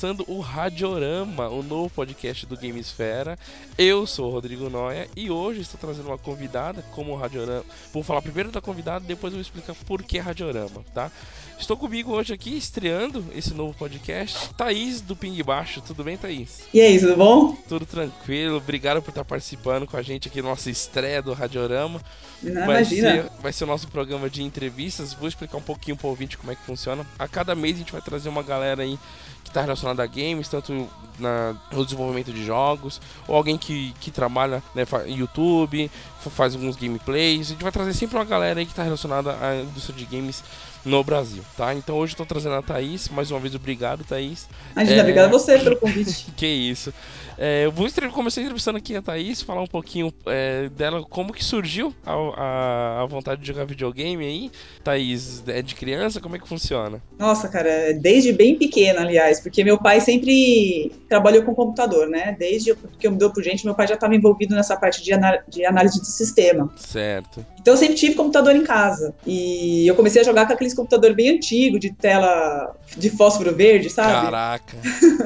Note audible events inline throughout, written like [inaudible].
começando o Radiorama, o novo podcast do Gamesfera. Eu sou o Rodrigo Noia e hoje estou trazendo uma convidada como o Radiorama. Vou falar primeiro da convidada, depois vou explicar por que Radiorama, tá? Estou comigo hoje aqui, estreando esse novo podcast, Thaís do Ping Baixo. Tudo bem, Thaís? E aí, tudo bom? Tudo tranquilo. Obrigado por estar participando com a gente aqui na nossa estreia do Radiorama. Não, vai imagina. Ser, vai ser o nosso programa de entrevistas. Vou explicar um pouquinho pro ouvinte como é que funciona. A cada mês a gente vai trazer uma galera aí está relacionada a games, tanto na, no desenvolvimento de jogos, ou alguém que, que trabalha né, YouTube, faz alguns gameplays. A gente vai trazer sempre uma galera aí que está relacionada à indústria de games no Brasil, tá? Então hoje eu tô trazendo a Thaís, mais uma vez obrigado, Thaís. Imagina, é... obrigado a você pelo convite. [laughs] que isso. É, eu vou começar entrevistando aqui a Thaís, falar um pouquinho é, dela, como que surgiu a, a, a, vontade de jogar videogame aí. Thaís, é de criança? Como é que funciona? Nossa, cara, desde bem pequena, aliás, porque meu pai sempre trabalhou com computador, né? Desde que eu me dou por gente, meu pai já estava envolvido nessa parte de, de análise de sistema. Certo. Então eu sempre tive computador em casa. E eu comecei a jogar com aqueles computador bem antigo, de tela de fósforo verde, sabe? Caraca.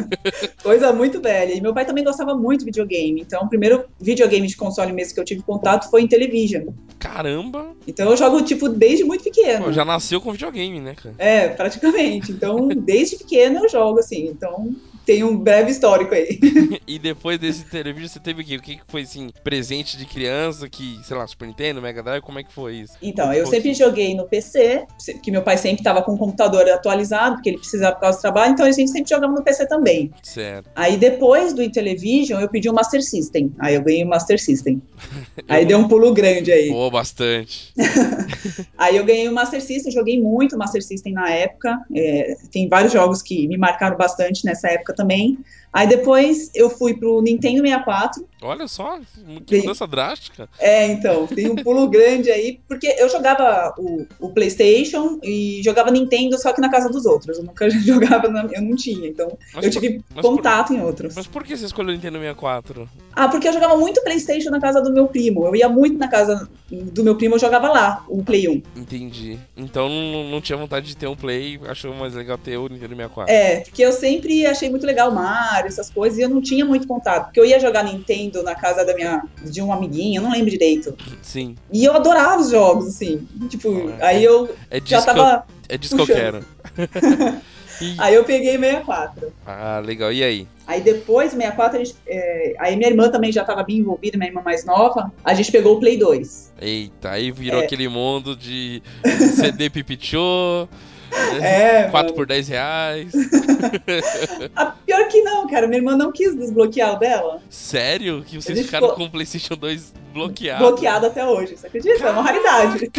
[laughs] Coisa muito velha. E meu pai também gostava muito de videogame. Então, o primeiro videogame de console mesmo que eu tive contato foi em Television. Caramba! Então eu jogo, tipo, desde muito pequeno. Pô, já nasceu com videogame, né, cara? É, praticamente. Então, desde pequeno eu jogo, assim. Então, tem um breve histórico aí. [laughs] e depois desse televisão, você teve o quê? O que foi, assim, presente de criança, que, sei lá, Super Nintendo, Mega Drive, como é que foi isso? Então, eu sempre joguei no PC, que meu pai sempre tava com o computador atualizado, porque ele precisava por causa do trabalho, então a gente sempre jogava no PC também. Certo. Aí depois do Intellivision, eu pedi um Master System. Aí eu ganhei o um Master System. [laughs] aí deu um pulo grande aí. Pô, bastante. [laughs] aí eu ganhei o um Master System, joguei muito Master System na época. É, tem vários jogos que me marcaram bastante nessa época também. Aí depois eu fui pro Nintendo 64. Olha só, que mudança drástica. É, então, tem um pulo [laughs] grande aí, porque eu jogava o, o, PlayStation e jogava Nintendo só que na casa dos outros. Eu nunca [laughs] jogava, na, eu não tinha, então mas eu por, tive contato por, em outros. Mas por que você escolheu o Nintendo 64? Ah, porque eu jogava muito PlayStation na casa do meu primo. Eu ia muito na casa do meu primo, eu jogava lá, o Play 1. Entendi. Então não, não tinha vontade de ter um Play, achou mais legal ter o Nintendo 64. É, porque eu sempre achei muito legal o Mario essas coisas, e eu não tinha muito contato. Porque eu ia jogar Nintendo na casa da minha, de um amiguinho, eu não lembro direito. Sim. E eu adorava os jogos, assim. Tipo, é, aí eu é já tava. Eu, é disso que eu quero. [laughs] Aí eu peguei 64. Ah, legal. E aí? Aí depois, 64, a gente, é... aí minha irmã também já estava bem envolvida, minha irmã mais nova. A gente pegou o Play 2. Eita, aí virou é. aquele mundo de CD Pipichô. É, 4 mano. por 10 reais. A [laughs] pior que não, cara. Minha irmã não quis desbloquear o dela. Sério? Que vocês ficaram ficou... com o PlayStation 2 bloqueado? Bloqueado até hoje. Você acredita? Caraca, é uma raridade.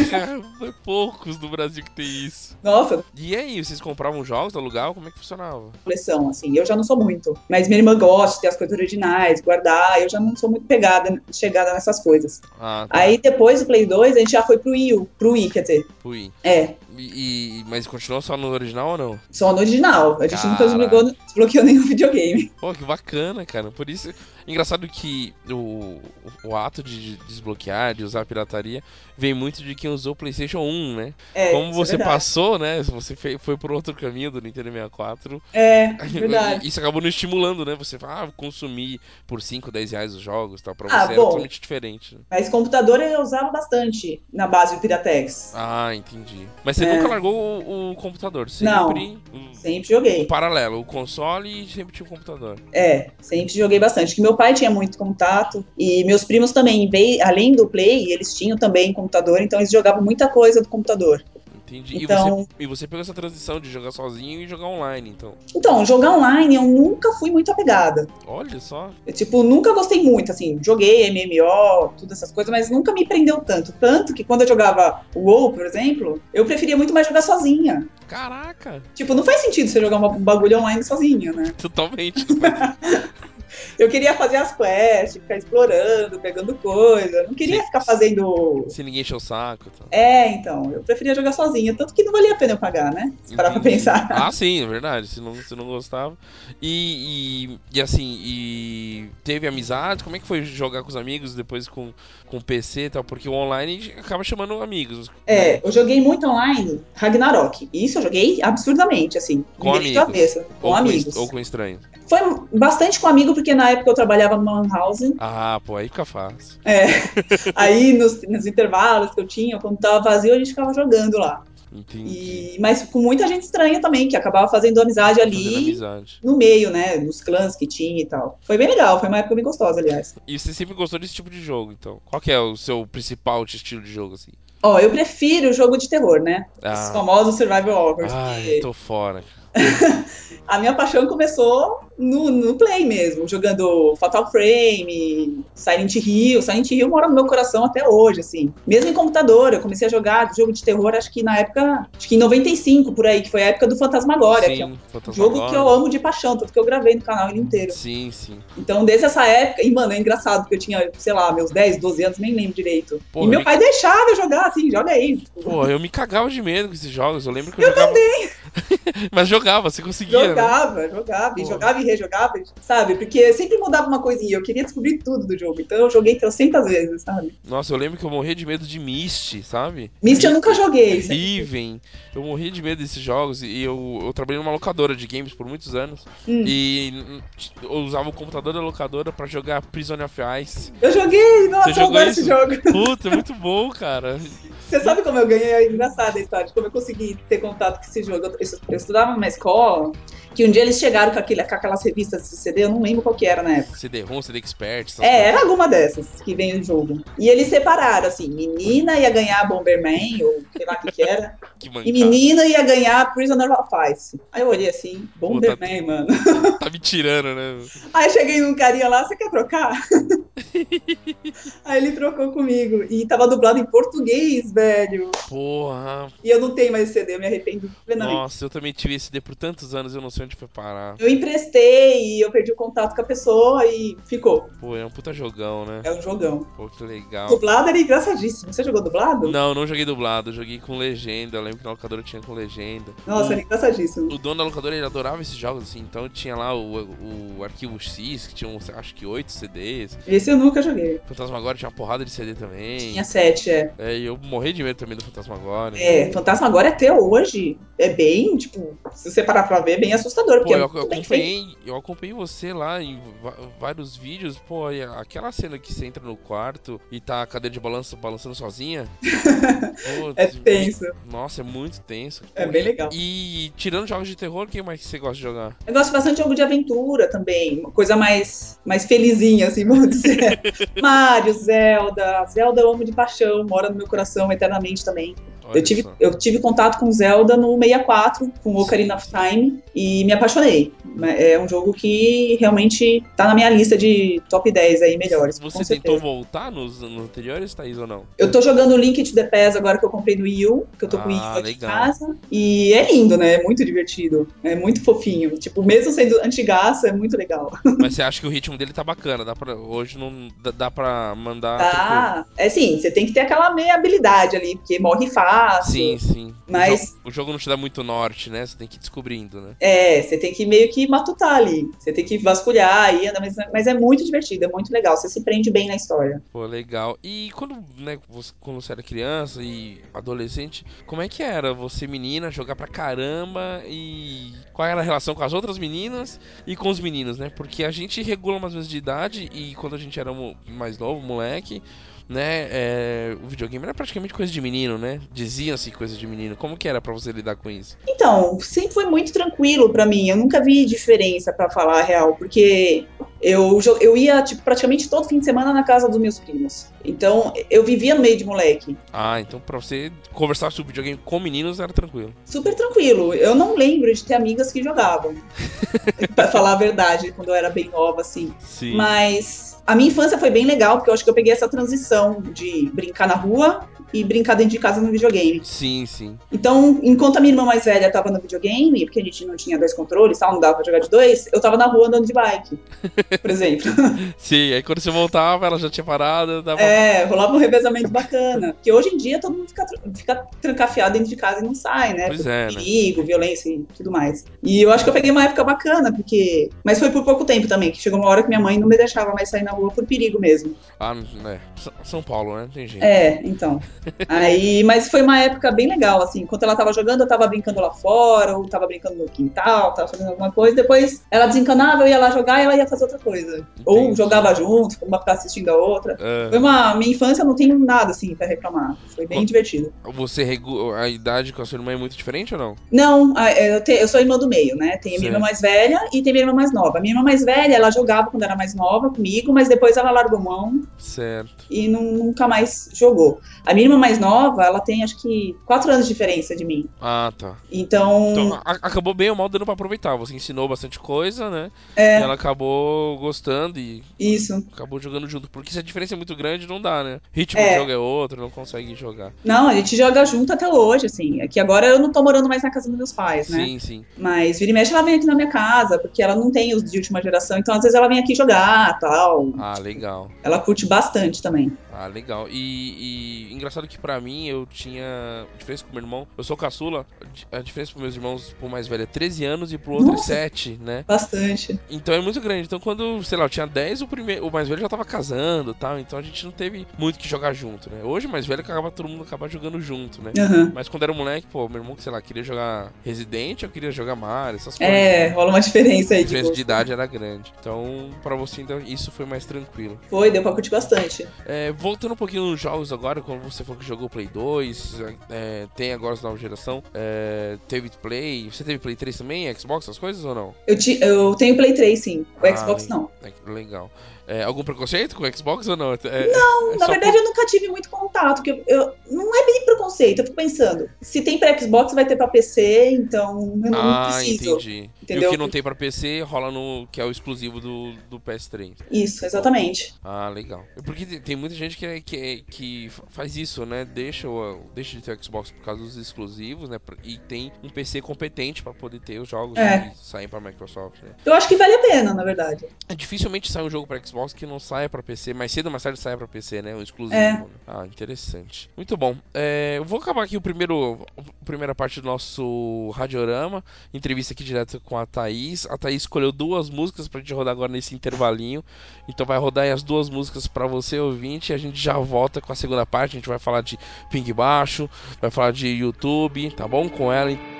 Foi poucos no Brasil que tem isso. Nossa. E aí, vocês compravam jogos no alugar? Como é que funcionava? Coleção, assim. Eu já não sou muito. Mas minha irmã gosta de ter as coisas originais, guardar. Eu já não sou muito pegada, chegada nessas coisas. Ah, tá. Aí depois do Play 2, a gente já foi pro Wii, pro Wii, quer dizer. Pro Wii. É. E, mas continuou só no original ou não? Só no original. A gente Caraca. nunca desbloqueou, desbloqueou nenhum [laughs] videogame. Pô, que bacana, cara. Por isso. Engraçado que o, o ato de desbloquear, de usar a pirataria, vem muito de quem usou o PlayStation 1, né? É, Como você é passou, né? Você foi, por outro caminho do Nintendo 64. É, [laughs] verdade. Isso acabou não estimulando, né? Você fala, ah, consumir por 5, 10 reais os jogos tal. Pra ah, você bom, era totalmente diferente. Né? Mas computador eu usava bastante na base do Piratex. Ah, entendi. Mas você é. nunca largou o, o, computador? Sempre. Não, sempre joguei. O paralelo, o console e sempre tinha o computador. É, sempre joguei bastante. Que meu pai tinha muito contato e meus primos também, além do Play, eles tinham também computador, então eles jogavam muita coisa do computador. Entendi. Então, e, você, e você pegou essa transição de jogar sozinho e jogar online, então? Então, jogar online eu nunca fui muito apegada. Olha só. Eu, tipo, nunca gostei muito, assim, joguei MMO, todas essas coisas, mas nunca me prendeu tanto. Tanto que quando eu jogava WoW, por exemplo, eu preferia muito mais jogar sozinha. Caraca! Tipo, não faz sentido você jogar um bagulho online sozinha, né? Totalmente. [laughs] Eu queria fazer as quests, ficar explorando, pegando coisa. Não queria Sim. ficar fazendo. Se ninguém encher o saco. Então. É, então, eu preferia jogar sozinha. Tanto que não valia a pena eu pagar, né? Se parar pra pensar. Ah, sim, é verdade. Se não, se não gostava. E, e, e assim, e teve amizade? Como é que foi jogar com os amigos depois com, com PC e tal? Porque o online acaba chamando amigos. É, eu joguei muito online Ragnarok. Isso eu joguei absurdamente, assim. Com amigos. cabeça. Com ou, amigos. Com, ou com estranhos. Foi bastante com amigo, porque na época eu trabalhava numa lan house. Ah, pô, aí fica fácil. É. [laughs] Aí nos, nos intervalos que eu tinha, quando tava vazio, a gente ficava jogando lá. Entendi. E, mas com muita gente estranha também, que acabava fazendo amizade ali Fazendo amizade. no meio, né? Nos clãs que tinha e tal. Foi bem legal, foi uma época bem gostosa, aliás. E você sempre gostou desse tipo de jogo, então? Qual que é o seu principal estilo de jogo, assim? Ó, eu prefiro jogo de terror, né? Os Ah. famosos survival horrors. Ai, porque tô fora. [laughs] A minha paixão começou no, no Play mesmo, jogando Fatal Frame, Silent Hill. Silent Hill mora no meu coração até hoje, assim. Mesmo em computador, eu comecei a jogar jogo de terror, acho que na época, acho que em 95, por aí, que foi a época do Fantasmagória, que é um Sim, jogo que eu amo de paixão, tanto que eu gravei no canal ele inteiro. Sim, sim. Então, desde essa época, e mano, é engraçado, porque eu tinha, sei lá, meus 10, 12 anos, nem lembro direito. Porra, e meu me- pai deixava eu jogar, assim, joga aí. Pô, eu me cagava de medo com esses jogos. Eu lembro que eu, jogava. também! [laughs] Mas jogava, você conseguia. né? Jogava, jogava, e jogava e rejogava, sabe? Porque sempre mudava uma coisinha, eu queria descobrir tudo do jogo. Então eu joguei trocentas vezes, sabe? Nossa, eu lembro que eu morria de medo de Myst, sabe? Myst eu nunca joguei. sabe? Riven. Eu morria de medo desses jogos e eu, eu trabalhei numa locadora de games por muitos anos. Hum. E eu usava o computador da locadora pra jogar Prison of Ice. Eu joguei, nossa, Você eu adoro esse jogo. Puta, muito bom, cara. Você sabe como eu ganhei? É engraçada a história, de como eu consegui ter contato com esse jogo. Eu, eu estudava numa escola que um dia eles chegaram com, aquele, com aquelas revistas de CD, eu não lembro qual que era na época. CD-ROM, CD Expert. É, coisas. era alguma dessas que vem no jogo. E eles separaram, assim, menina ia ganhar Bomberman, ou sei lá o que que era, [laughs] Que e menina ia ganhar Prisoner of Ice. Aí eu olhei assim, Bomberman, mano. [laughs] Tá me tirando, né? Aí cheguei num carinha lá, você quer trocar? [laughs] Aí ele trocou comigo. E tava dublado em português, velho. Porra. E eu não tenho mais CD, eu me arrependo plenamente. Nossa, eu também tive esse CD por tantos anos, eu não sei onde foi parar. Eu emprestei e eu perdi o contato com a pessoa e ficou. Pô, é um puta jogão, né? É um jogão. Pô, que legal. Dublado era engraçadíssimo. Você jogou dublado? Não, não joguei dublado, eu joguei com legenda. Eu lembro que na locadora tinha com legenda. Nossa, era engraçadíssimo. O dono da locadora ele adorava esses jogos, assim, então tinha lá o, o arquivo X, que tinha uns, acho que oito CDs. Esse eu nunca joguei. Fantasmagória tinha uma porrada de CD também. Tinha sete, é. É, e eu morri de medo também do Fantasmagória. É, Fantasma agora até hoje é bem, tipo, se você parar pra ver, é bem assustador. Pô, Porque eu, é eu acompanhei, eu acompanhei você lá em vários vídeos, pô, aquela cena que você entra no quarto e tá a cadeira de balanço balançando sozinha. [laughs] Pô, É tenso. Nossa, é muito tenso. É Pô, bem legal. E tirando jogos de terror, o que mais que você gosta de jogar? Eu gosto bastante de jogo de aventura também, uma coisa mais, mais felizinha, assim, [laughs] vamos dizer. [laughs] Mario, Zelda. Zelda eu amo de paixão, mora no meu coração eternamente também. Olha Eu tive, só. eu tive contato com Zelda no 64, com Ocarina of Time, e me apaixonei. É um jogo que realmente tá na minha lista de top 10 aí melhores. Você tentou certeza. voltar nos, nos anteriores, Thaís, ou não? Eu tô jogando Link to the Past agora que eu comprei no Wii U, que eu tô com o Wii U Ah, aqui em casa. E é lindo, né? É muito divertido. É muito fofinho. Tipo, mesmo sendo antigaço, é muito legal. [laughs] Mas você acha que o ritmo dele tá bacana? Dá pra, hoje não dá, dá pra mandar. tranquilo? Tá. É sim, você tem que ter aquela meia habilidade ali, porque morre fácil. Sim, sim. Mas- O jogo, o jogo não te dá muito norte, né? Você tem que ir descobrindo, né? É, você tem que meio que matutar ali. Você tem que vasculhar aí, anda, mas, mas é muito divertido, é muito legal. Você se prende bem na história. Pô, legal. E quando, né, você, quando você era criança e adolescente, como é que era você, menina, jogar pra caramba e qual era a relação com as outras meninas e com os meninos, né? Porque a gente regula mais ou menos de idade e quando a gente era mais novo, moleque, né, é, o videogame era praticamente coisa de menino, né? Diziam-se coisa de menino. Como que era pra você lidar com isso? Então, sempre foi muito tranquilo pra mim. Eu nunca vi diferença, pra falar a real, porque eu, eu ia tipo, praticamente todo fim de semana na casa dos meus primos. Então, eu vivia no meio de moleque. Ah, então pra você conversar sobre videogame com meninos era tranquilo. Super tranquilo. Eu não lembro de ter amigas que jogavam. [laughs] pra falar a verdade, quando eu era bem nova, assim. Sim. Mas a minha infância foi bem legal, porque eu acho que eu peguei essa transição de brincar na rua e brincar dentro de casa no videogame. Sim, sim. Então, enquanto a minha irmã mais velha tava no videogame, porque a gente não tinha dois controles, tal, não dava pra jogar de dois, eu tava na rua andando de bike, [laughs] por exemplo. Sim, aí quando você voltava, ela já tinha parado. Dava... É, rolava um revezamento bacana. Porque hoje em dia todo mundo fica, fica trancafiado dentro de casa e não sai, né? Pois é, né? perigo, violência e tudo mais. E eu acho que eu peguei uma época bacana, porque. Mas foi por pouco tempo também, que chegou uma hora que minha mãe não me deixava mais sair na rua por perigo mesmo. Ah, né? São Paulo, né? Tem jeito. É, então. Aí, mas foi uma época bem legal, assim. Enquanto ela tava jogando, eu tava brincando lá fora, ou tava brincando no quintal, tava fazendo alguma coisa. Depois ela desencanava, eu ia lá jogar e ela ia fazer outra coisa. Ou Entendi. jogava junto, uma ficava assistindo a outra. Ah, Foi uma. Minha infância eu não tenho nada, assim, pra reclamar. Foi bem Qual- divertido. você regu... a idade com a sua irmã é muito diferente ou não? Não, eu, te- eu sou irmã do meio, né? Tem a minha irmã mais velha e tem minha irmã mais nova. A minha irmã mais velha, ela jogava quando era mais nova comigo, mas depois ela largou mão Certo. e não- nunca mais jogou. A minha irmã mais nova, ela tem acho que quatro anos de diferença de mim. Ah, tá. Então, Então, a- acabou bem ou mal dando pra aproveitar. Você ensinou bastante coisa, né? é E ela acabou gostando e isso. acabou jogando junto. Porque se a diferença é muito grande, não dá, né? Ritmo É. de jogo é outro, não consegue jogar. Não, a gente joga junto até hoje, assim. É que agora eu não tô morando mais na casa dos meus pais, né? Sim, sim. Mas vira e mexe, ela vem aqui na minha casa, porque ela não tem os de última geração, então às vezes ela vem aqui jogar tal. Ah, legal. Ela curte bastante também. Ah, legal. E, e engraçado que pra mim eu tinha diferença com meu irmão. Eu sou caçula. A diferença pros meus irmãos pro mais velho é 13 anos e pro outro Nossa. é 7, né? Bastante. Então é muito grande. Então quando, sei lá, eu tinha 10, o, primeiro, o mais velho já tava casando e tal. Então a gente não teve muito que jogar junto, né? Hoje o mais velho acaba todo mundo acaba jogando junto, né? Aham. Mas quando era moleque, pô, meu irmão, sei lá, queria jogar Resident, eu queria jogar Mario, essas coisas. É, rola uma diferença A aí de diferença de gosto. idade era grande. Então, pra você ainda isso foi mais tranquilo. Foi, deu pra curtir bastante. É, voltando um pouquinho nos jogos agora, como você falou que jogou Play 2, é, tem agora a nova geração, é, teve Play. Você teve Play 3 também, Xbox, essas coisas ou não? Eu, ti, eu tenho Play 3, sim. O Ah, Xbox não. É, legal. É, algum preconceito com o Xbox ou não? É, Não, é na verdade eu nunca tive muito contato. eu, eu- não é bem preconceito, eu fico pensando. Se tem pra Xbox, vai ter pra PC, então eu não Ah, preciso. entendi. E entendeu? o que não tem pra PC rola no. que é o exclusivo do, do PS3. Isso, exatamente. Ah, legal. Porque tem- muita gente que, é- que, é- que faz isso, né? Deixa, deixa de ter o Xbox por causa dos exclusivos, né? E tem um PC competente pra poder ter os jogos É. que saem pra Microsoft, né? Eu acho que vale a pena, na verdade. É, Dificilmente sai um jogo pra Xbox que não saia pra PC, mais cedo ou mais tarde saia pra PC, né? Um exclusivo. É. né? Ah, interessante. Muito bom. É, eu vou acabar aqui o primeiro, a primeira parte do nosso Radiorama. Entrevista aqui direto com a Thaís. A Thaís escolheu duas músicas pra gente rodar agora nesse intervalinho. Então vai rodar aí as duas músicas pra você, ouvinte. E a gente já volta com a segunda parte. A gente vai falar de ping baixo, vai falar de YouTube, tá bom? Com ela. Tell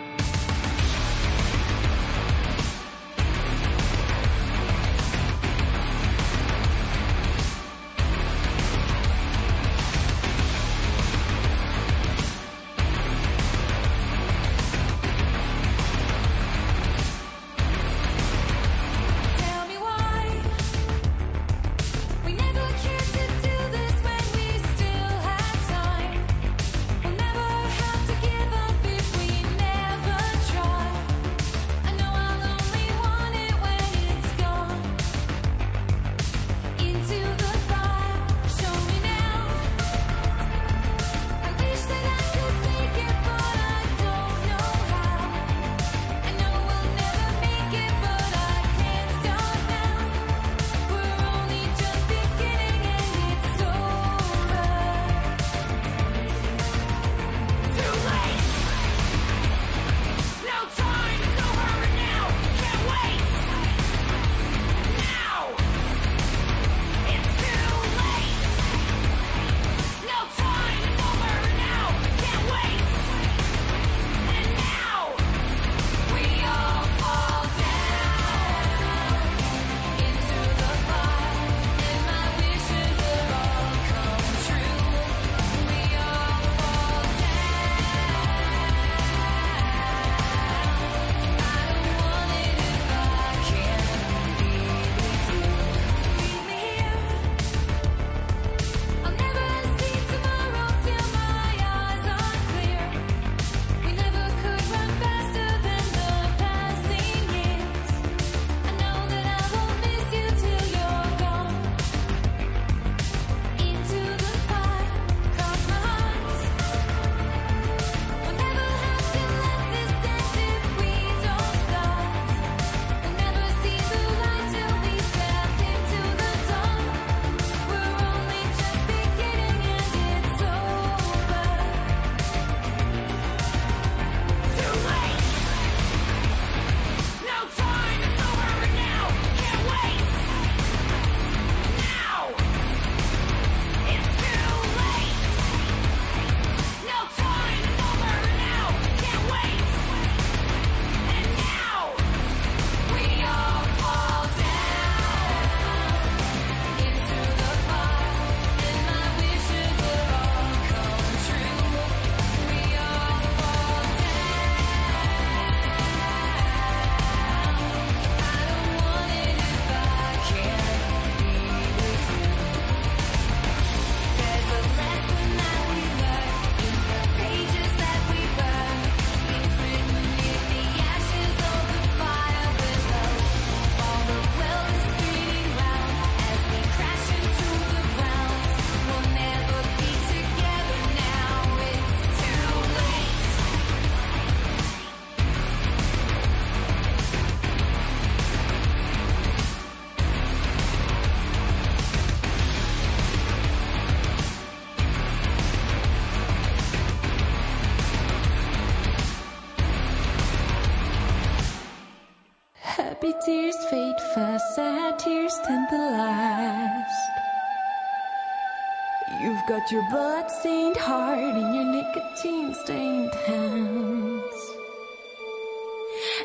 Your blood-stained heart in your nicotine-stained hands.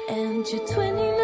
And your 29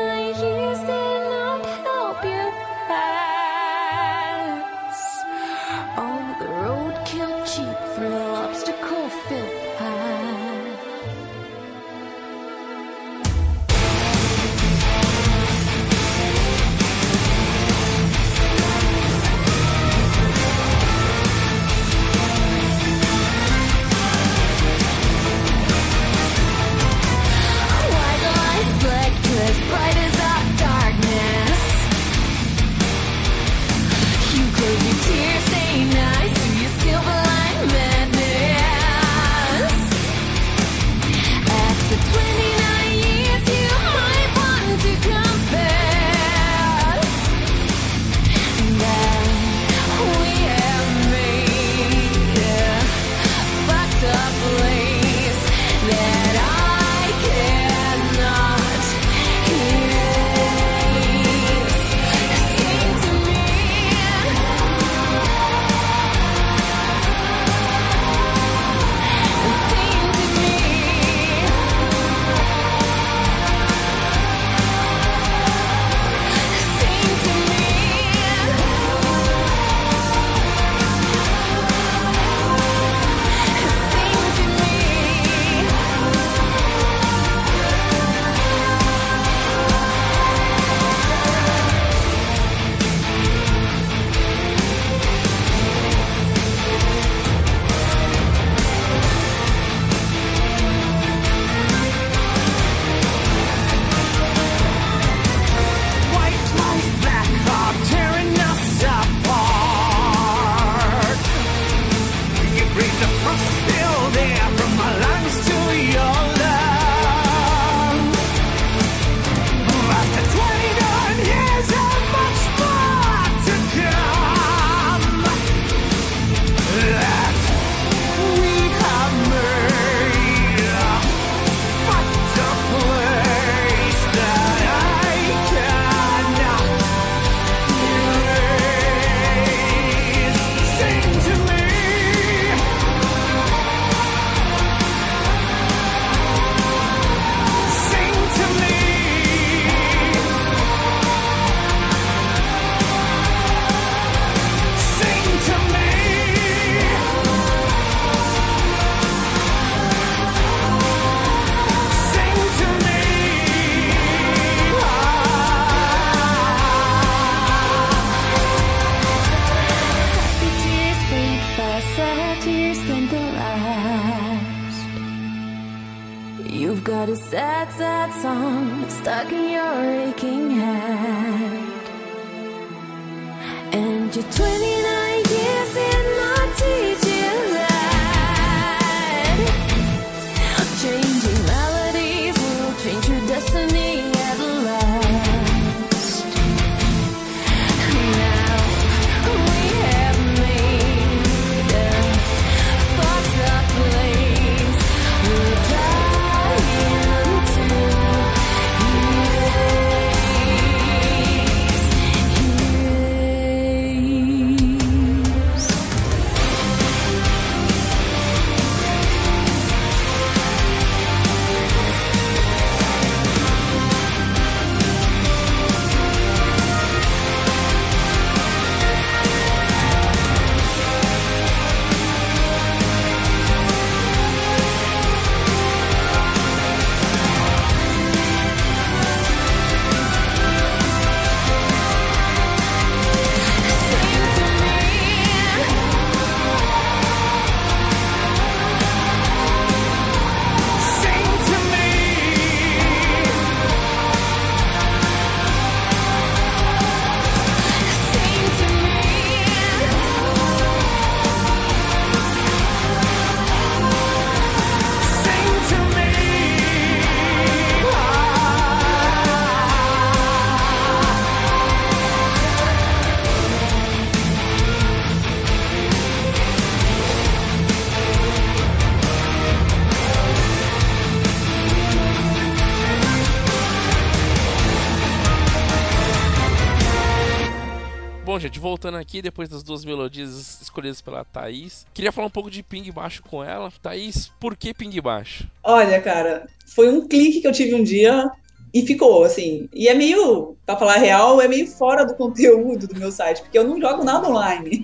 voltando aqui, depois das duas melodias escolhidas pela Thaís, queria falar um pouco de ping baixo com ela. Thaís, por que ping baixo? Olha, cara, foi um clique que eu tive um dia e ficou, assim. E é meio, pra falar real, é meio fora do conteúdo do meu site, porque eu não jogo nada online,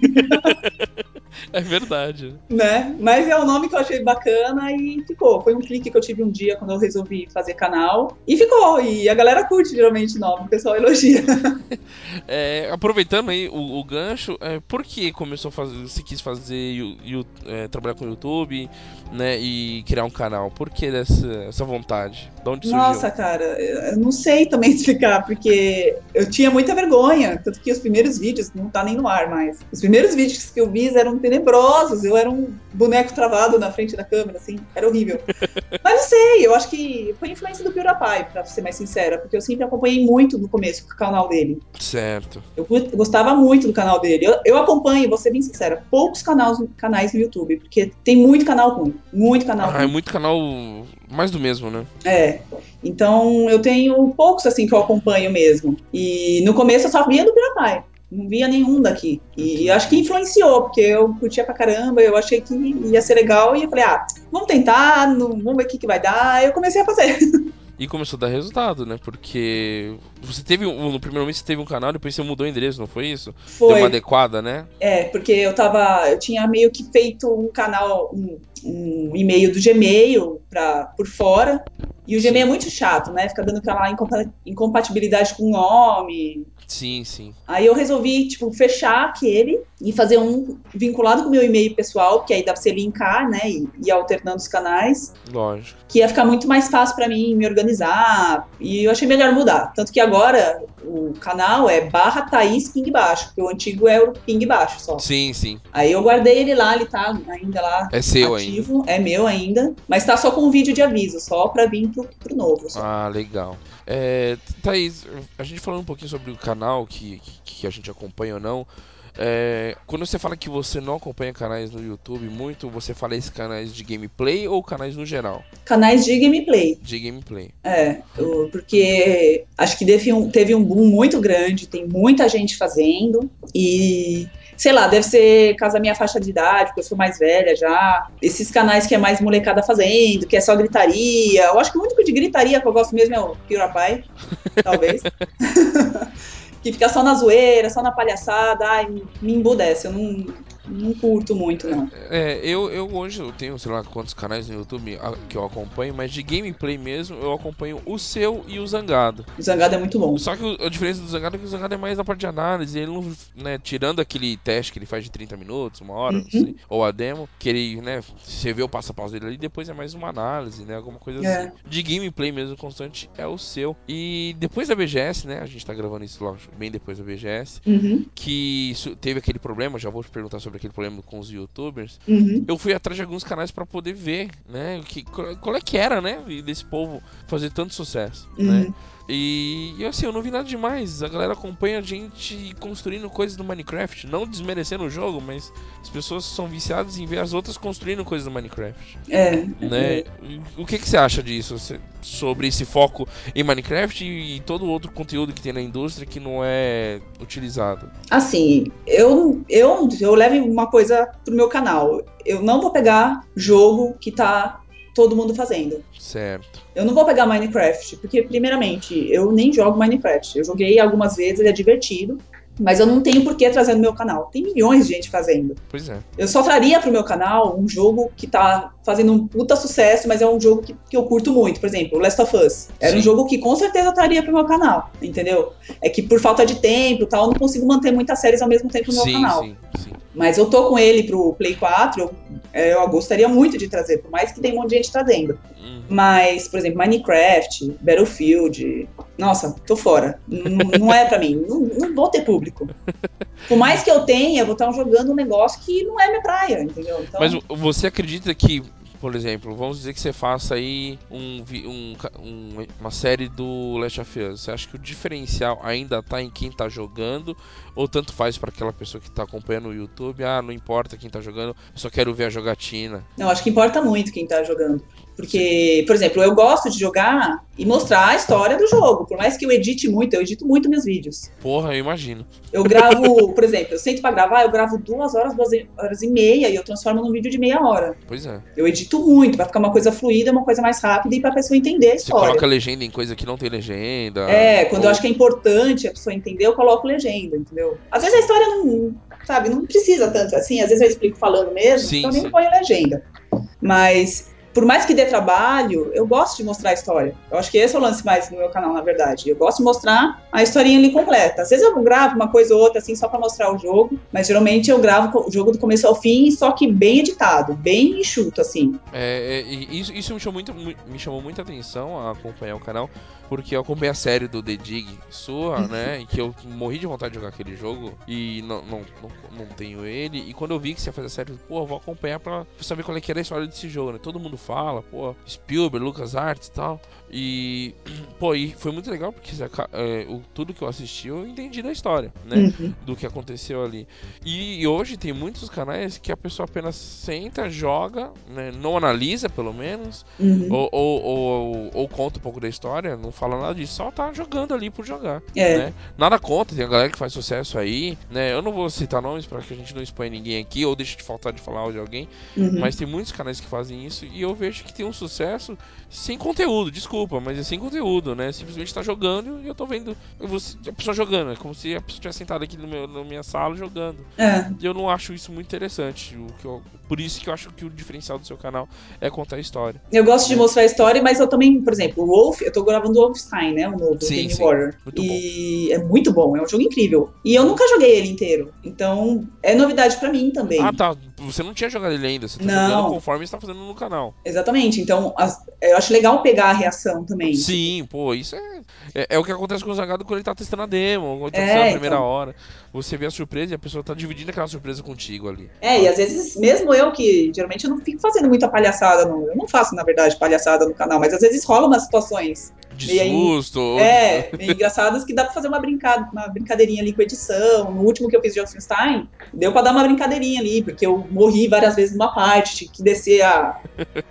[laughs] É verdade. né? Mas é um nome que eu achei bacana e ficou. Foi um clique que eu tive um dia quando eu resolvi fazer canal e ficou. E a galera curte geralmente o nome, o pessoal elogia. [laughs] É, aproveitando aí o, o gancho, é, por que começou a fazer, você quis fazer, yu- é, trabalhar com o YouTube, né, e criar um canal? Por que dessa essa vontade? De onde surgiu? Nossa, cara, eu não sei também [laughs] explicar, porque eu tinha muita vergonha, tanto que os primeiros vídeos, não tá nem no ar mais, os primeiros vídeos que eu vi eram tenebrosos, eu era um boneco travado na frente da câmera, assim, era horrível. Mas não sei, eu acho que foi influência do PewDiePie, pra ser mais sincera, porque eu sempre acompanhei muito no começo o canal dele. Certo. Eu gostava muito do canal dele. Eu, eu acompanho, vou ser bem sincera, poucos canais, canais no YouTube, porque tem muito canal ruim, muito canal Ah, é muito canal mais do mesmo, né? É. Então eu tenho poucos assim que eu acompanho mesmo. E no começo eu só via do PewDiePie. Não via nenhum daqui. E acho que influenciou, porque eu curtia pra caramba, eu achei que ia ser legal e eu falei, ah, vamos tentar, não- vamos ver o que, que vai dar. Aí eu comecei a fazer. [laughs] E começou a dar resultado, né? Porque você teve um, no primeiro mês você teve um canal, depois você mudou o endereço, não foi isso? Deu uma Foi. adequada, né? É, porque eu tava. Eu tinha meio que feito um canal, um, um e-mail do Gmail pra, por fora. E o Gmail é muito chato, né? Fica dando aquela incompa- incompatibilidade com o nome. Sim, sim. Aí eu resolvi, tipo, fechar aquele e fazer um vinculado com o meu e-mail pessoal, porque aí dá pra você linkar, né? E ir alternando os canais, Lógico. que ia ficar muito mais fácil pra mim me organizar. E eu achei melhor mudar. Tanto que agora o canal é barra Thaís Ping Baixo, porque o antigo é o Ping Baixo só. Sim, sim. Aí eu guardei ele lá, ele tá ainda lá. É seu ainda. ativo, é meu ainda, mas tá só com um vídeo de aviso, só pra vir pro, pro novo. só. Ah, legal. É, Thaís, a gente falando um pouquinho sobre o canal que, que a gente acompanha ou não. é, quando você fala que você não acompanha canais no YouTube muito, você fala esses canais de gameplay ou canais no geral? Canais de gameplay. De gameplay. É, porque acho que teve um, teve um boom muito grande, tem muita gente fazendo e. Sei lá, deve ser caso da minha faixa de idade, porque eu sou mais velha já. Esses canais que é mais molecada fazendo, que é só gritaria. Eu acho que o único de gritaria que eu gosto mesmo é o PewDiePie, talvez. [laughs] que fica só na zoeira, só na palhaçada. Ai, me- embudece. Eu não, não curto muito, não. É, eu, eu hoje eu tenho, sei lá, quantos canais no YouTube que eu acompanho, mas de gameplay mesmo eu acompanho o seu e o Zangado. O Zangado é muito bom. Só que a diferença do Zangado é que o Zangado é mais na parte de análise, ele não, né, tirando aquele teste que ele faz de 30 minutos, uma hora, Uhum. sei, ou a demo, que ele, né, você vê o passo a passo dele ali, depois é mais uma análise, né, alguma coisa É. assim. De gameplay mesmo constante é o seu. E depois da BGS, né, a gente tá gravando isso, lógico, bem depois da BGS, Uhum, que teve aquele problema, já vou te perguntar sobre aquele problema com os youtubers, uhum. eu fui atrás de alguns canais pra poder ver, né, que, qual qual é que era, né, desse povo fazer tanto sucesso, né. E, e, assim, eu não vi nada demais. A galera acompanha a gente construindo coisas do Minecraft. Não desmerecendo o jogo, mas as pessoas são viciadas em ver as outras construindo coisas do Minecraft. É. Né? E O que, que você acha disso? Você- sobre esse foco em Minecraft e, todo outro conteúdo que tem na indústria que não é utilizado? Assim, eu, eu, eu levo uma coisa pro meu canal. Eu não vou pegar jogo que tá todo mundo fazendo. Certo. Eu não vou pegar Minecraft, porque, primeiramente, eu nem jogo Minecraft. Eu joguei algumas vezes, ele é divertido, mas eu não tenho por que trazer no meu canal. Tem milhões de gente fazendo. Pois é. Eu só traria pro meu canal um jogo que tá fazendo um puta sucesso, mas é um jogo que, que eu curto muito. Por exemplo, Last of Us. Era Sim. um jogo que com certeza eu traria pro meu canal, entendeu? É que por falta de tempo e tal, eu não consigo manter muitas séries ao mesmo tempo no meu sim, canal. sim, sim. Mas eu tô com ele pro Play 4, eu, eu gostaria muito de trazer, por mais que tem um monte de gente trazendo. Uhum. Mas, por exemplo, Minecraft, Battlefield, nossa, tô fora. N- não é pra mim. Não, não vou ter público. Por mais que eu tenha, eu vou estar jogando um negócio que não é minha praia, entendeu? Então, Mas você acredita que, por exemplo, vamos dizer que você faça aí um, um um- uma série do Last of Us. Você acha que o diferencial ainda tá em quem tá jogando? Ou tanto faz para aquela pessoa que tá acompanhando o YouTube? Ah, não importa quem tá jogando, eu só quero ver a jogatina. não, acho que importa muito quem tá jogando. Porque, por exemplo, eu gosto de jogar e mostrar a história do jogo. Por mais que eu edite muito, eu edito muito meus vídeos. Porra, eu imagino. Eu gravo, [laughs] por exemplo, eu sento pra gravar, eu gravo duas horas, duas horas e meia e eu transformo num vídeo de meia hora. Pois é. Eu edito muito, pra ficar uma coisa fluida, uma coisa mais rápida e pra pessoa entender a Você história. coloca legenda em coisa que não tem legenda. É, quando ou- eu acho que é importante a pessoa entender, eu coloco legenda, entendeu? Às vezes a história não, sabe, não precisa tanto assim, às vezes eu explico falando mesmo, Sim, então eu nem sim. ponho legenda. Mas, por mais que dê trabalho, eu gosto de mostrar a história. Eu acho que esse é o lance mais no meu canal, na verdade. Eu gosto de mostrar a historinha ali completa. Às vezes eu gravo uma coisa ou outra, assim, só pra mostrar o jogo, mas geralmente eu gravo o jogo do começo ao fim, só que bem editado, bem enxuto, assim. É, é, e isso, isso me, chamou muito, mu- me chamou muita atenção a acompanhar o canal, porque eu acompanhei a série do The Dig sua, [laughs] né? E que eu morri de vontade de jogar aquele jogo e não, não, não, não tenho ele. E quando eu vi que você ia fazer a série, pô, eu vou acompanhar pra saber qual é que era a história desse jogo, né? Todo mundo fala, pô, Spielberg, Lucas Arts e tal. E, pô, e foi muito legal porque é, o, tudo que eu assisti eu entendi da história, né? Uhum. do que aconteceu ali. E, e hoje tem muitos canais que a pessoa apenas senta, joga, né, não analisa pelo menos, Uhum. ou, ou, ou, ou conta um pouco da história, não fala nada disso, só tá jogando ali por jogar. É. né? Nada contra, tem a galera que faz sucesso aí, né? Eu não vou citar nomes pra que a gente não exponha ninguém aqui, ou deixe de faltar de falar de alguém, Uhum. mas tem muitos canais que fazem isso e eu vejo que tem um sucesso sem conteúdo, desculpa, mas é sem conteúdo, né? Simplesmente tá jogando e eu tô vendo eu vou- a pessoa jogando. É como se a pessoa tivesse sentado aqui no meu, na minha sala jogando. É. E eu não acho isso muito interessante. O que eu- por isso que eu acho que o diferencial do seu canal é contar a história. Eu gosto de É. mostrar a história, mas eu também, por exemplo, o Wolf, eu tô gravando o Wolfenstein, né? O novo, Sim, Game sim. Warrior. Muito e é muito bom, é um jogo incrível. E eu nunca joguei ele inteiro. Então, é novidade pra mim também. Ah, tá. Você não tinha jogado ele ainda. Você tá Não. jogando conforme você tá fazendo no canal. Exatamente. Então, as- eu acho legal pegar a reação também. Sim, pô, isso é, é. é o que acontece com o Zagado quando ele tá testando a demo, quando ele tá É, testando a primeira então. hora. Você vê a surpresa e a pessoa tá dividindo aquela surpresa contigo ali. É, e às vezes, mesmo eu que geralmente eu não fico fazendo muita palhaçada, não. Eu não faço, na verdade, palhaçada no canal, mas às vezes rola umas situações De susto. É, meio engraçadas que dá pra fazer uma, brincada, uma brincadeirinha ali com edição. No último que eu fiz de Wolfenstein, deu pra dar uma brincadeirinha ali, porque eu morri várias vezes numa parte, tive que descer a,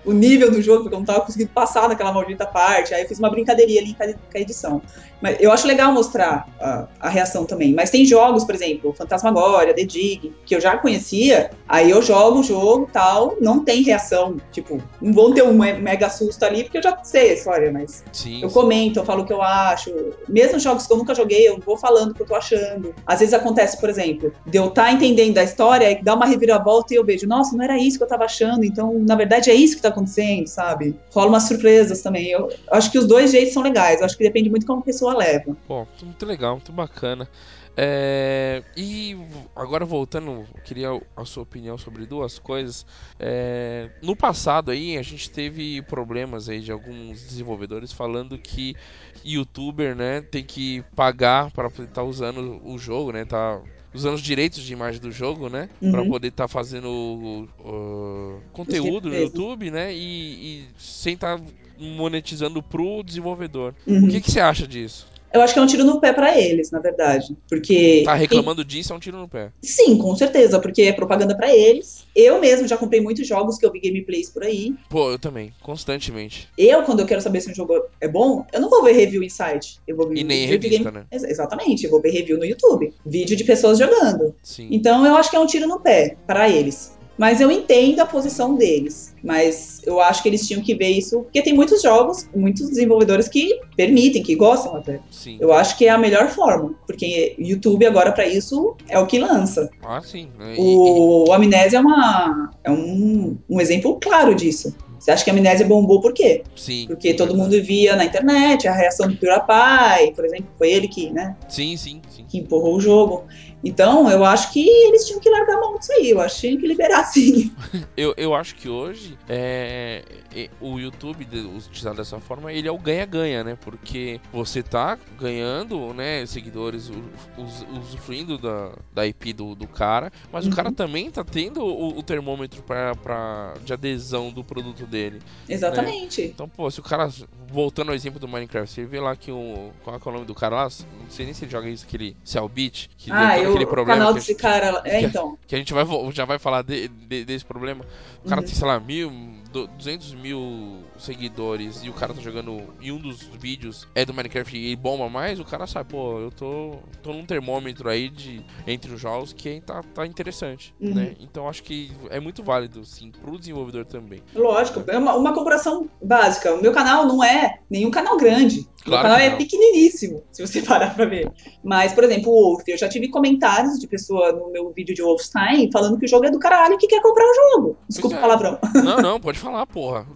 o nível do jogo, porque eu não tava conseguindo passar naquela maldita parte. Aí eu fiz uma brincadeirinha ali com a, edição. Mas eu acho legal mostrar a, a reação também. Mas tem jogos, por exemplo, Fantasmagoria, The Dig, que eu já conhecia, aí eu jogo o jogo tal, não tem reação. Tipo, não vão ter um me- mega susto ali, porque eu já sei a história, mas Sim. eu sim. Comento, eu falo o que eu acho. Mesmo jogos que eu nunca joguei, eu vou falando o que eu tô achando. Às vezes acontece, por exemplo, de eu estar entendendo a história dar uma reviravolta e eu vejo, nossa, não era isso que eu tava achando, então na verdade é isso que tá acontecendo, sabe? Rola umas surpresas também. Eu acho que os dois jeitos são legais, eu acho que depende muito como a pessoa leva. Pô, muito legal, muito bacana. É, e agora voltando, queria a sua opinião sobre duas coisas. É, no passado aí a gente teve problemas aí de alguns desenvolvedores falando que YouTuber, né, tem que pagar para estar usando o jogo, né, tá usando os direitos de imagem do jogo, né, para Uhum. poder estar fazendo uh, conteúdo no? YouTube, né, e, e sem estar monetizando pro desenvolvedor. Uhum. O que, que você acha disso? Eu acho que é um tiro no pé pra eles, na verdade. Porque. Tá reclamando disso é um tiro no pé. Sim, com certeza, porque é propaganda pra eles. Eu mesmo já comprei muitos jogos que eu vi gameplays por aí. Pô, eu também, constantemente. Eu, quando eu quero saber se um jogo é bom, eu não vou ver review em site. Eu vou ver E nem revista, game- né? Ex- Exatamente, eu vou ver review no YouTube. Vídeo de pessoas jogando. Sim. Então eu acho que é um tiro no pé para eles. Mas eu entendo a posição deles. Mas eu acho que eles tinham que ver isso. Porque tem muitos jogos, muitos desenvolvedores que permitem, que gostam até. Sim. Eu acho que é a melhor forma. Porque YouTube agora para isso é o que lança. Ah, sim. E- O, o Amnésia é, uma, é um, um exemplo claro disso. Você acha que a Amnésia bombou por quê? sim. Porque todo mundo via na internet a reação do PewDiePie, por exemplo, foi ele que, né, Sim, sim, sim. que empurrou o jogo. Então, eu acho que eles tinham que largar a mão disso aí, eu acho que tinham que liberar [laughs] sim. Eu, eu acho que hoje é, é, o YouTube, utilizado dessa forma, ele é o ganha-ganha, né? Porque você tá ganhando, né, seguidores, us- usufruindo da, da IP do, do cara, mas Uhum. o cara também tá tendo o, o termômetro pra, pra, de adesão do produto dele. Exatamente. Então, pô, se o cara. Voltando ao exemplo do Minecraft, você vê lá que o. Qual é, o nome do cara lá? Não sei nem se ele joga isso, aquele Cellbit, que Ah, deu aquele problema. canal desse gente- cara. É, que- então. que a gente vai, já vai falar de- de- desse problema. O cara Uhum. tem, sei lá, mil, 200 mil seguidores e o cara tá jogando. E um dos vídeos é do Minecraft e bomba mais, o cara sabe, pô, eu tô, tô num termômetro aí de, entre os jogos que tá, tá interessante, Uhum. né? Então acho que é muito válido, sim, pro desenvolvedor também. Lógico, é uma, uma comparação básica. O meu canal não é nenhum canal grande. O Claro canal que é pequeniníssimo, se você [laughs] parar pra ver. Mas, por exemplo, o Wolf, eu já tive comentários de pessoa no meu vídeo de Wolfenstein falando que o jogo é do caralho e que quer comprar o jogo. Desculpa o é. palavrão. Não, não, pode falar, porra.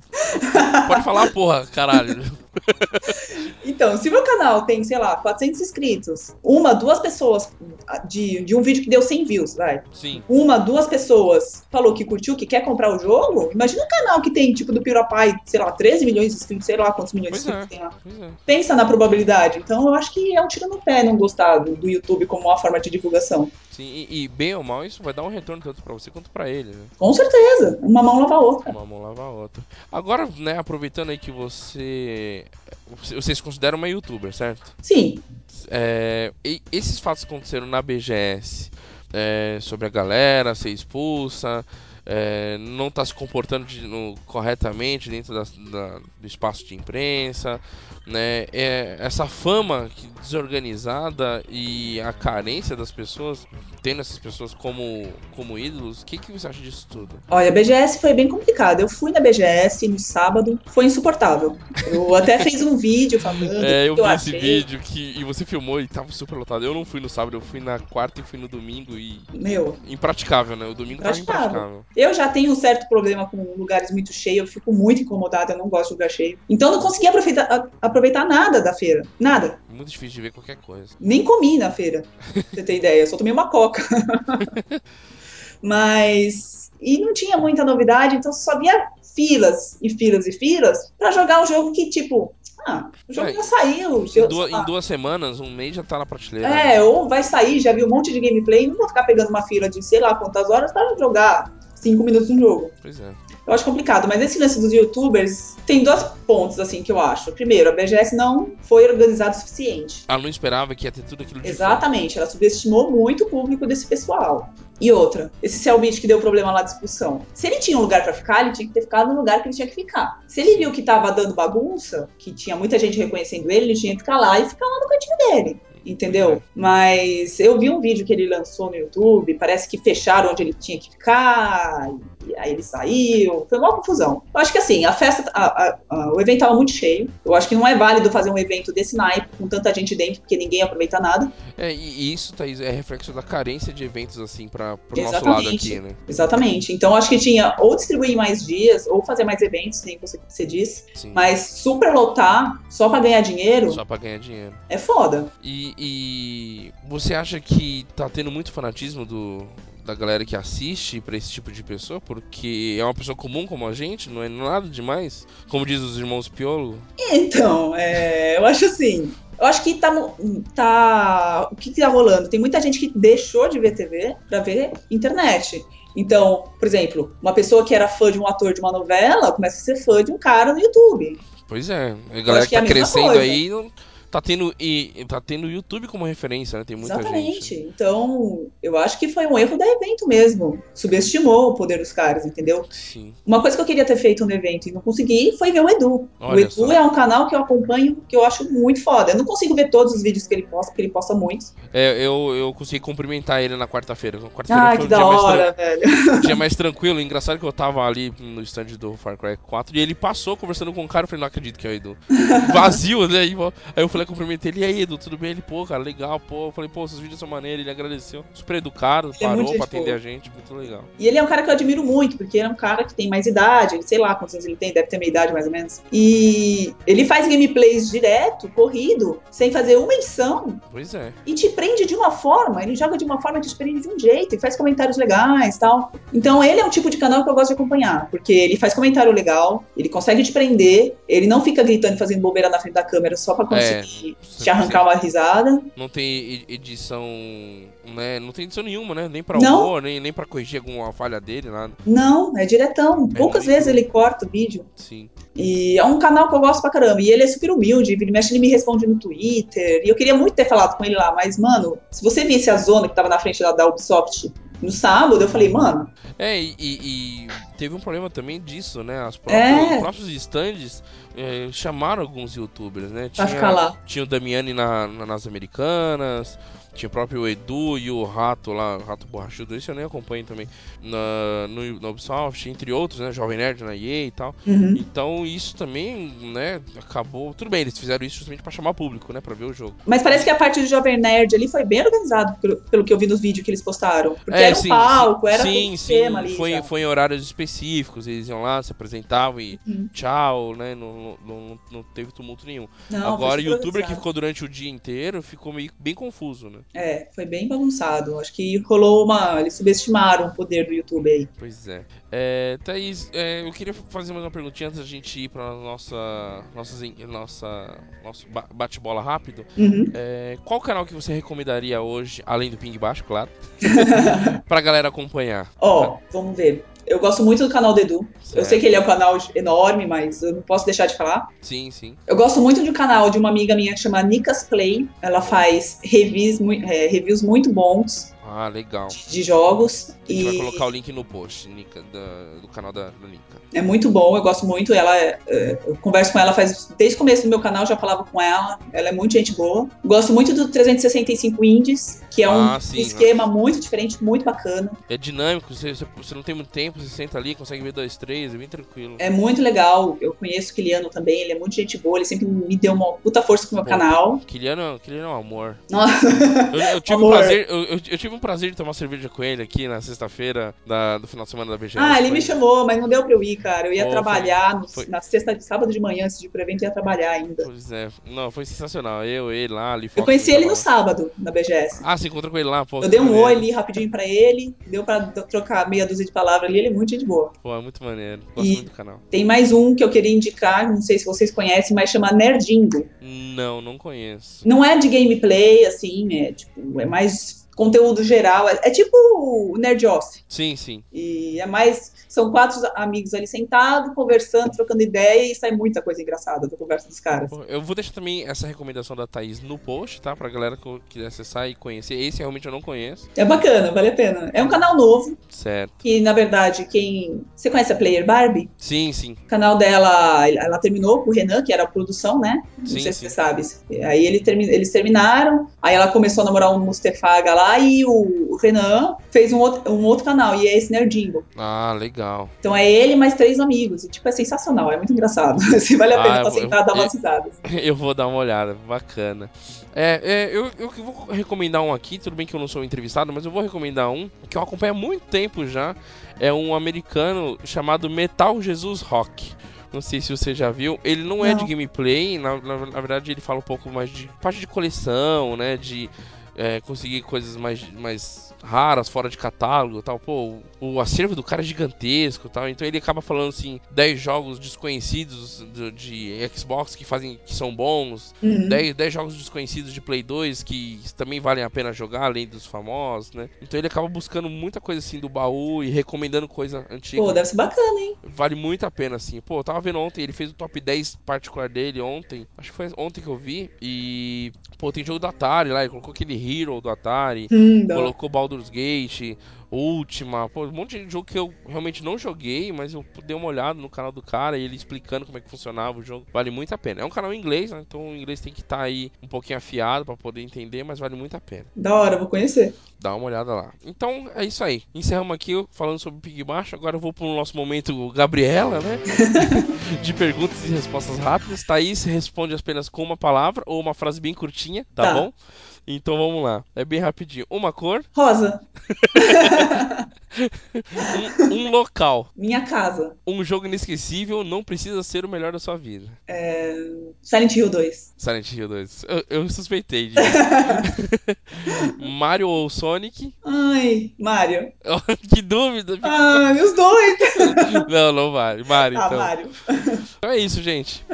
Pode falar, porra, caralho. [laughs] Então, se meu canal tem, sei lá, 400 inscritos, uma, duas pessoas de, de um vídeo que deu 100 views, vai. Sim. Uma, duas pessoas falou que curtiu, que quer comprar o jogo, imagina um canal que tem, tipo, do PewDiePie, sei lá, 13 milhões de inscritos, sei lá quantos milhões de Pois é. inscritos tem lá. É. Pensa na probabilidade. Então, eu acho que é um tiro no pé não gostar do, do YouTube como uma forma de divulgação. Sim, e, e bem ou mal, isso vai dar um retorno tanto pra você quanto pra ele, né? Com certeza. Uma mão lava a outra. Uma mão lava a outra. Agora, né, aproveitando aí que você. Você se considera uma youtuber, certo? Sim. É, e esses fatos que aconteceram na BGS é, sobre a galera ser expulsa, é, não tá se comportando de- no- corretamente dentro da- da- do espaço de imprensa, né? É, essa fama desorganizada e a carência das pessoas, tendo essas pessoas como, como ídolos, o que, que você acha disso tudo? Olha, a BGS foi bem complicado. Eu fui na BGS no sábado, foi insuportável. Eu até [laughs] fiz um vídeo falando É, eu vi eu esse vídeo que, e você filmou e tava super lotado. Eu não fui no sábado, eu fui na quarta e fui no domingo e. Meu, Impraticável, né? O domingo tava Impraticável. Eu já tenho um certo problema com lugares muito cheios, eu fico muito incomodada, eu não gosto de lugar cheio. Então eu não consegui aproveitar, aproveitar nada da feira. Nada. Muito difícil de ver qualquer coisa. Nem comi na feira, pra você ter ideia. Eu só tomei uma coca. [laughs] Mas. E não tinha muita novidade, então só via filas e filas e filas pra jogar um jogo que, tipo. Ah, o jogo É, já saiu. Em, sei duas- em duas semanas, um mês já tá na prateleira. É, ou vai sair, já vi um monte de gameplay, não vou ficar pegando uma fila de sei lá quantas horas pra jogar cinco minutos no jogo. Pois é. Eu acho complicado, mas esse lance dos youtubers tem dois pontos, assim, que eu acho. Primeiro, a BGS não foi organizada o suficiente. Ela não esperava que ia ter tudo aquilo de Exatamente, ela subestimou muito o público desse pessoal. E outra, esse Cellbit que deu problema lá de expulsão. Se ele tinha um lugar pra ficar, ele tinha que ter ficado no lugar que ele tinha que ficar. Se ele viu que tava dando bagunça, que tinha muita gente reconhecendo ele, ele tinha que ficar lá e ficar lá no cantinho dele. Entendeu? Mas eu vi um vídeo que ele lançou no YouTube, parece que fecharam onde ele tinha que ficar, e aí ele saiu. Foi uma confusão. Eu acho que assim, a festa, a- a- a- o evento tava muito cheio. Eu acho que não é válido fazer um evento desse naipe com tanta gente dentro, porque ninguém aproveita nada. É, e, isso, Thaís, é reflexo da carência de eventos, assim, pra, pro nosso Exatamente. lado aqui, né? Exatamente. Então acho que tinha ou distribuir mais dias, ou fazer mais eventos, nem você, você disse. Sim. Mas superlotar só pra ganhar dinheiro Só pra ganhar dinheiro. é foda. E, e você acha que tá tendo muito fanatismo do, da galera que assiste pra esse tipo de pessoa? Porque é uma pessoa comum como a gente, não é nada demais? Como diz os irmãos Piolo? Então, é, eu acho assim. Eu acho que tá, tá. O que, tá rolando? Tem muita gente que deixou de ver TV pra ver internet. Então, por exemplo, uma pessoa que era fã de um ator de uma novela começa a ser fã de um cara no YouTube. Pois é, a galera que que é tá a mesma crescendo coisa. aí não, tá tendo e tá tendo o YouTube como referência, né? Tem muita Exatamente. gente. Então, eu acho que foi um erro da evento mesmo. Subestimou o poder dos caras, entendeu? Sim. Uma coisa que eu queria ter feito no evento e não consegui foi ver o Edu. o Olha Edu só. é um canal que eu acompanho, que eu acho muito foda. Eu não consigo ver todos os vídeos que ele posta, porque ele posta muitos. É, eu, eu consegui cumprimentar ele na quarta-feira. Quarta-feira Ai, foi que um da hora, velho. um dia mais tranquilo. Engraçado que eu tava ali no stand do Far Cry 4 e ele passou conversando com o cara. Eu falei, não acredito que é o Edu. [laughs] Vazio, né? Aí eu falei, cumprimentei ele. E aí, Edu, tudo bem? Ele, pô, cara, legal, pô. Eu falei, pô, seus vídeos são maneiros. Ele agradeceu. Super educado, é parou muito pra atender boa. a gente. Muito legal. E ele é um cara que eu admiro muito, porque ele é um cara que tem mais idade, ele- sei lá quantos anos ele tem, deve ter minha idade mais ou menos. E ele faz gameplays direto, corrido, sem fazer uma edição, Pois é. e te prende de uma forma, ele joga de uma forma que te prende de um jeito, e faz comentários legais tal. Então ele é um tipo de canal que eu gosto de acompanhar, porque ele faz comentário legal, ele consegue te prender, ele não fica gritando e fazendo bobeira na frente da câmera só pra conseguir e te arrancar uma risada. Não tem edição, né? Não tem edição nenhuma, né? Nem pra Não. humor, nem, nem pra corrigir alguma falha dele, nada. Não, é diretão. Poucas muito vezes ele corta o vídeo. Sim. E é um canal que eu gosto pra caramba. E ele é super humilde, vira e mexe, ele me responde no Twitter. E eu queria muito ter falado com ele lá, mas, mano, se você visse a zona que tava na frente da, da Ubisoft no sábado, eu falei, mano, É, e, e- teve um problema também disso, né? As É. próprias, Os próprios stands eh, chamaram alguns youtubers, né? pra ficar lá. Tinha o Damiani na, na- nas Americanas, tinha o próprio Edu e o Rato lá, o Rato Borrachudo, esse eu nem acompanho também, na, no, Ubisoft, entre outros, né? Jovem Nerd na EA e tal. Uhum. Então isso também, né, acabou. Tudo bem, eles fizeram isso justamente pra chamar público, né? Pra ver o jogo. Mas parece que a parte do Jovem Nerd ali foi bem organizado, pelo, pelo que eu vi nos vídeos que eles postaram. Porque era um É, sim, palco, era sim, sim, um esquema ali. foi, já. foi em horários específicos, eles iam lá, se apresentavam e Uhum. tchau, né? Não, não, não, teve tumulto nenhum. Não, Agora, o youtuber que ficou durante o dia inteiro ficou meio bem confuso, né? É, foi bem bagunçado. Acho que rolou uma. Eles subestimaram o poder do YouTube aí. Pois é. é Thaís, é, eu queria fazer mais uma perguntinha antes da gente ir pra nossa, nossas, en- nossa, nosso ba- bate-bola rápido. Uhum. É, qual canal que você recomendaria hoje, além do Ping Baixo, claro, [laughs] pra galera acompanhar? Ó, vamos ver. Eu gosto muito do canal do Edu. Eu sei que ele é um canal enorme, mas eu não posso deixar de falar. Sim, sim. Eu gosto muito de um canal de uma amiga minha que chama Nicas Play. Ela faz reviews, é, reviews muito bons Ah, legal. de, de jogos. A gente vai E colocar o link no post da- do canal da, Nika. é muito bom, eu gosto muito. Ela, é, é, eu converso com ela faz desde o começo do meu canal, já falava com ela. Ela é muito gente boa. Gosto muito do 365 Indies, que é um Ah, sim, esquema muito diferente, muito bacana. É dinâmico, você, você, não tem muito tempo, você senta ali, consegue ver dois, três, é bem tranquilo. É muito legal. Eu conheço o Kiliano também, ele é muito gente boa, ele sempre me deu uma puta força com o meu Pô. canal. Kiliano, Kiliano é um amor. Nossa. Eu, eu tive o [laughs] Amor. prazer, eu, eu- eu tive um prazer de tomar cerveja com ele aqui na sexta-feira do final de semana da BGS. Ah, ele Foi- me chamou, mas não deu pra eu ir, cara. Eu ia Pô, trabalhar no- foi- na sexta, sábado de manhã, antes de ir pro evento, ia trabalhar ainda. Pois é, não, foi sensacional. Eu, ele lá, ali Eu conheci ele no sábado, na BGS. Ah, você encontrou com ele lá, pô. Eu dei um oi ali rapidinho pra ele, deu pra trocar meia dúzia de palavras ali, ele é muito gente boa. Pô, é muito maneiro. Gosto E- muito do canal. Tem mais um que eu queria indicar, não sei se vocês conhecem, mas chama Nerdingo. Não, não conheço. Não é de gameplay, assim, é tipo, é mais conteúdo geral, é, é tipo o Nerd Office. Sim, sim. E é mais. São quatro amigos ali sentados, conversando, trocando ideia, e sai muita coisa engraçada da conversa dos caras. Eu vou deixar também essa recomendação da Thaís no post, tá? Pra galera que quiser acessar e conhecer. Esse realmente eu não conheço. É bacana, vale a pena. É um canal novo, Certo. que na verdade, quem. Você conhece a Player Barbie? Sim, sim. O canal dela, ela terminou com o Renan, que era a produção, né? Não Sim, sei se sim. você sabe. Aí ele termi- eles terminaram, aí ela começou a namorar um Mustefaga lá e o Renan fez um outro, um outro canal, e é esse Nerdingo. Ah, legal. Então é ele mais três amigos. E, tipo, é sensacional, é muito engraçado. [laughs] Assim, vale a Ah, pena sentar e dar umas risadas. [laughs] Eu vou dar uma olhada, bacana. É, é, eu, eu vou recomendar um aqui, tudo bem que eu não sou entrevistado, mas eu vou recomendar um que eu acompanho há muito tempo já. É um americano chamado Metal Jesus Rock. Não sei se você já viu. Ele não, é Não. de gameplay, na, na, na verdade ele fala um pouco mais de parte de coleção, né? De é, conseguir coisas mais, mais raras, fora de catálogo e tal. Pô, o, acervo do cara é gigantesco e tal. Então ele acaba falando assim, 10 jogos desconhecidos do- de Xbox que fazem que são bons, Uhum. 10, 10 jogos desconhecidos de Play 2 que também valem a pena jogar, além dos famosos, né? Então ele acaba buscando muita coisa assim do baú e recomendando coisa antiga. Pô, deve ser bacana, hein? Vale muito a pena, assim. Pô, eu tava vendo ontem, ele fez o top 10 particular dele ontem. Acho que foi ontem que eu vi. E, pô, tem jogo do Atari lá, ele colocou aquele Hero do Atari. Hum. Colocou Baldur's Gate, Ultima, pô, um monte de jogo que eu realmente não joguei, mas eu dei uma olhada no canal do cara e ele explicando como é que funcionava o jogo. Vale muito a pena. É um canal em inglês, né? Então o inglês tem que estar aí um pouquinho afiado pra poder entender, mas vale muito a pena. Da hora, vou conhecer. Dá uma olhada lá. Então é isso aí. Encerramos aqui falando sobre o Pig Baixo. Agora eu vou pro nosso momento Gabriela, né? [laughs] de perguntas e respostas rápidas. Thaís responde apenas com uma palavra ou uma frase bem curtinha, tá, Tá. bom? Então vamos lá. É bem rapidinho. Uma cor, Rosa, [laughs] um, um local. minha casa. Um jogo inesquecível não precisa ser o melhor da sua vida. Silent Hill 2. Silent Hill 2. Eu, eu suspeitei disso. [laughs] Mario ou Sonic? Ai, Mario. [laughs] que dúvida. Ai, os dois. Não, não vale. Mario, Ah, então. Mario. Então é isso, gente.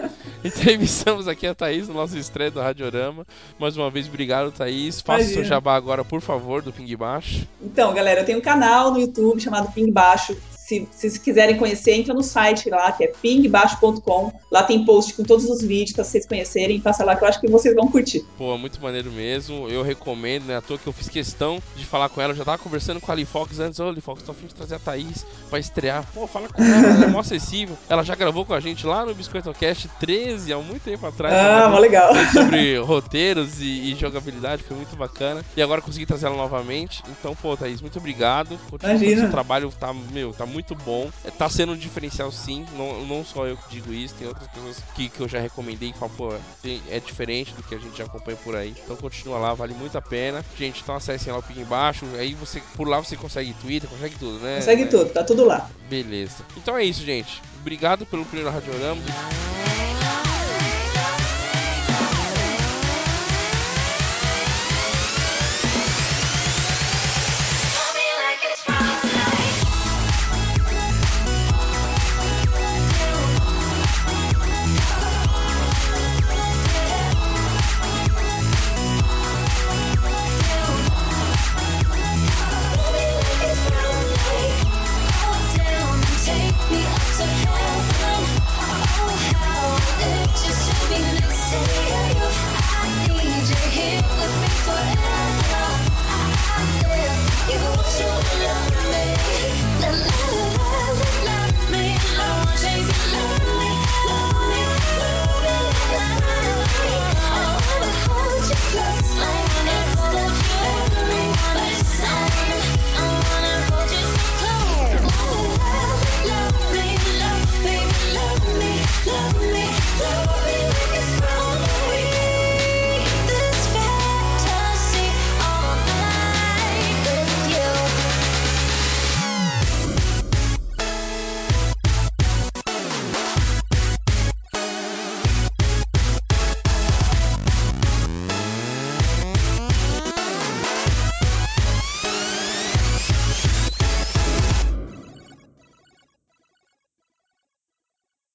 Entrevistamos aqui a Thaís no nosso estreia do Radiorama. Mais uma vez, obrigado, Thaís. Faça seu Imagina. jabá agora, por favor, do Ping Baixo. Então, galera, eu tenho um canal no YouTube chamado Ping Baixo. Se se vocês quiserem conhecer, entra no site lá, que é pingbaixo.com. Lá tem post com todos os vídeos para vocês conhecerem. Passa lá que eu acho que vocês vão curtir. Pô, muito maneiro mesmo. Eu recomendo, né? À toa que eu fiz questão de falar com ela. Eu já tava conversando com a Lifox antes. Ô, Lifox, tô a fim de trazer a Thaís pra estrear. Pô, fala com ela, ela é mó acessível. Ela já gravou com a gente lá no BiscoitoCast 13, há muito tempo atrás. Ah, mó legal. sobre [laughs] roteiros e, e jogabilidade, foi muito bacana. E agora consegui trazer ela novamente. Então, pô, Thaís, muito obrigado. Continua Imagina. seu trabalho, tá, meu, tá muito bom. É, Tá sendo um diferencial sim, não, não só eu que digo isso, tem outras pessoas que, que eu já recomendei e falam, pô, é diferente do que a gente já acompanha por aí. Então continua lá, vale muito a pena. Gente, então acessem lá o Ping embaixo, aí você, por lá você consegue Twitter, consegue tudo, né? Consegue né? tudo, tá tudo lá. Beleza. Então é isso, gente. Obrigado pelo primeiro Radiorama.